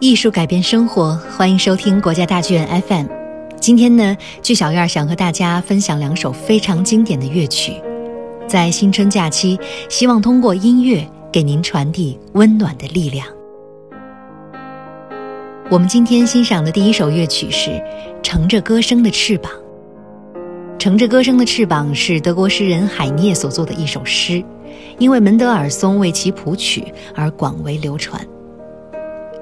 艺术改变生活，欢迎收听国家大剧院 FM。今天呢，剧小院想和大家分享两首非常经典的乐曲。在新春假期，希望通过音乐给您传递温暖的力量。我们今天欣赏的第一首乐曲是《乘着歌声的翅膀》。《乘着歌声的翅膀》是德国诗人海涅所作的一首诗，因为门德尔松为其谱曲而广为流传。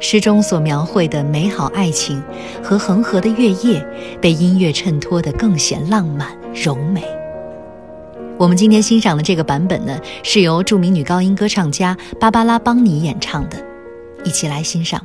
诗中所描绘的美好爱情和恒河的月夜，被音乐衬托得更显浪漫柔美。我们今天欣赏的这个版本呢，是由著名女高音歌唱家芭芭拉·邦尼演唱的，一起来欣赏。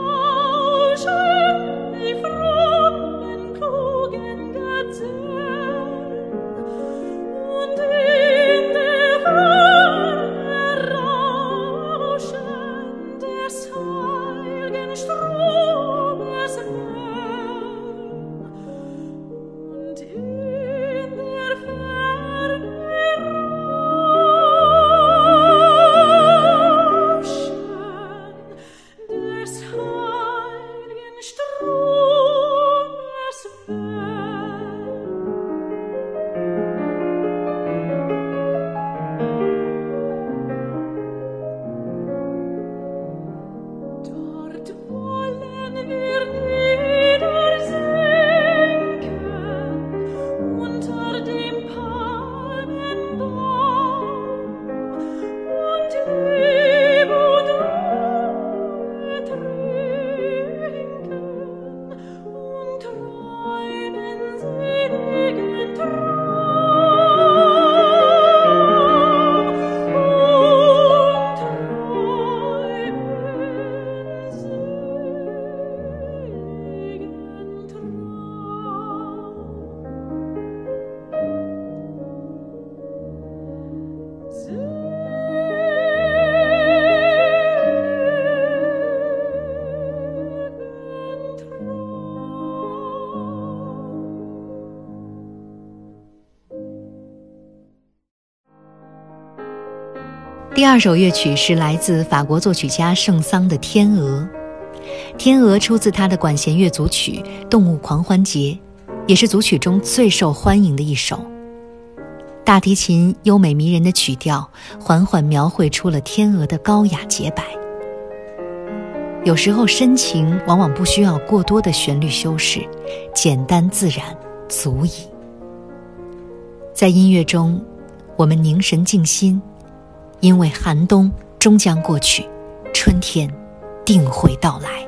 第二首乐曲是来自法国作曲家圣桑的《天鹅》。《天鹅》出自他的管弦乐组曲《动物狂欢节》，也是组曲中最受欢迎的一首。大提琴优美迷人的曲调，缓缓描绘出了天鹅的高雅洁白。有时候深情往往不需要过多的旋律修饰，简单自然足矣。在音乐中，我们凝神静心。因为寒冬终将过去，春天定会到来。